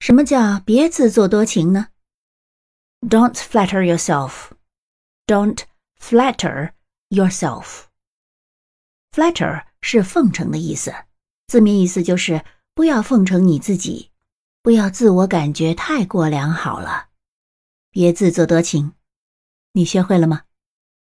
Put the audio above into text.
什么叫别自作多情呢？Don't flatter yourself. Don't flatter yourself. Flatter 是奉承的意思字面意思就是不要奉承你自己不要自我感觉太过良好了。别自作多情你学会了吗？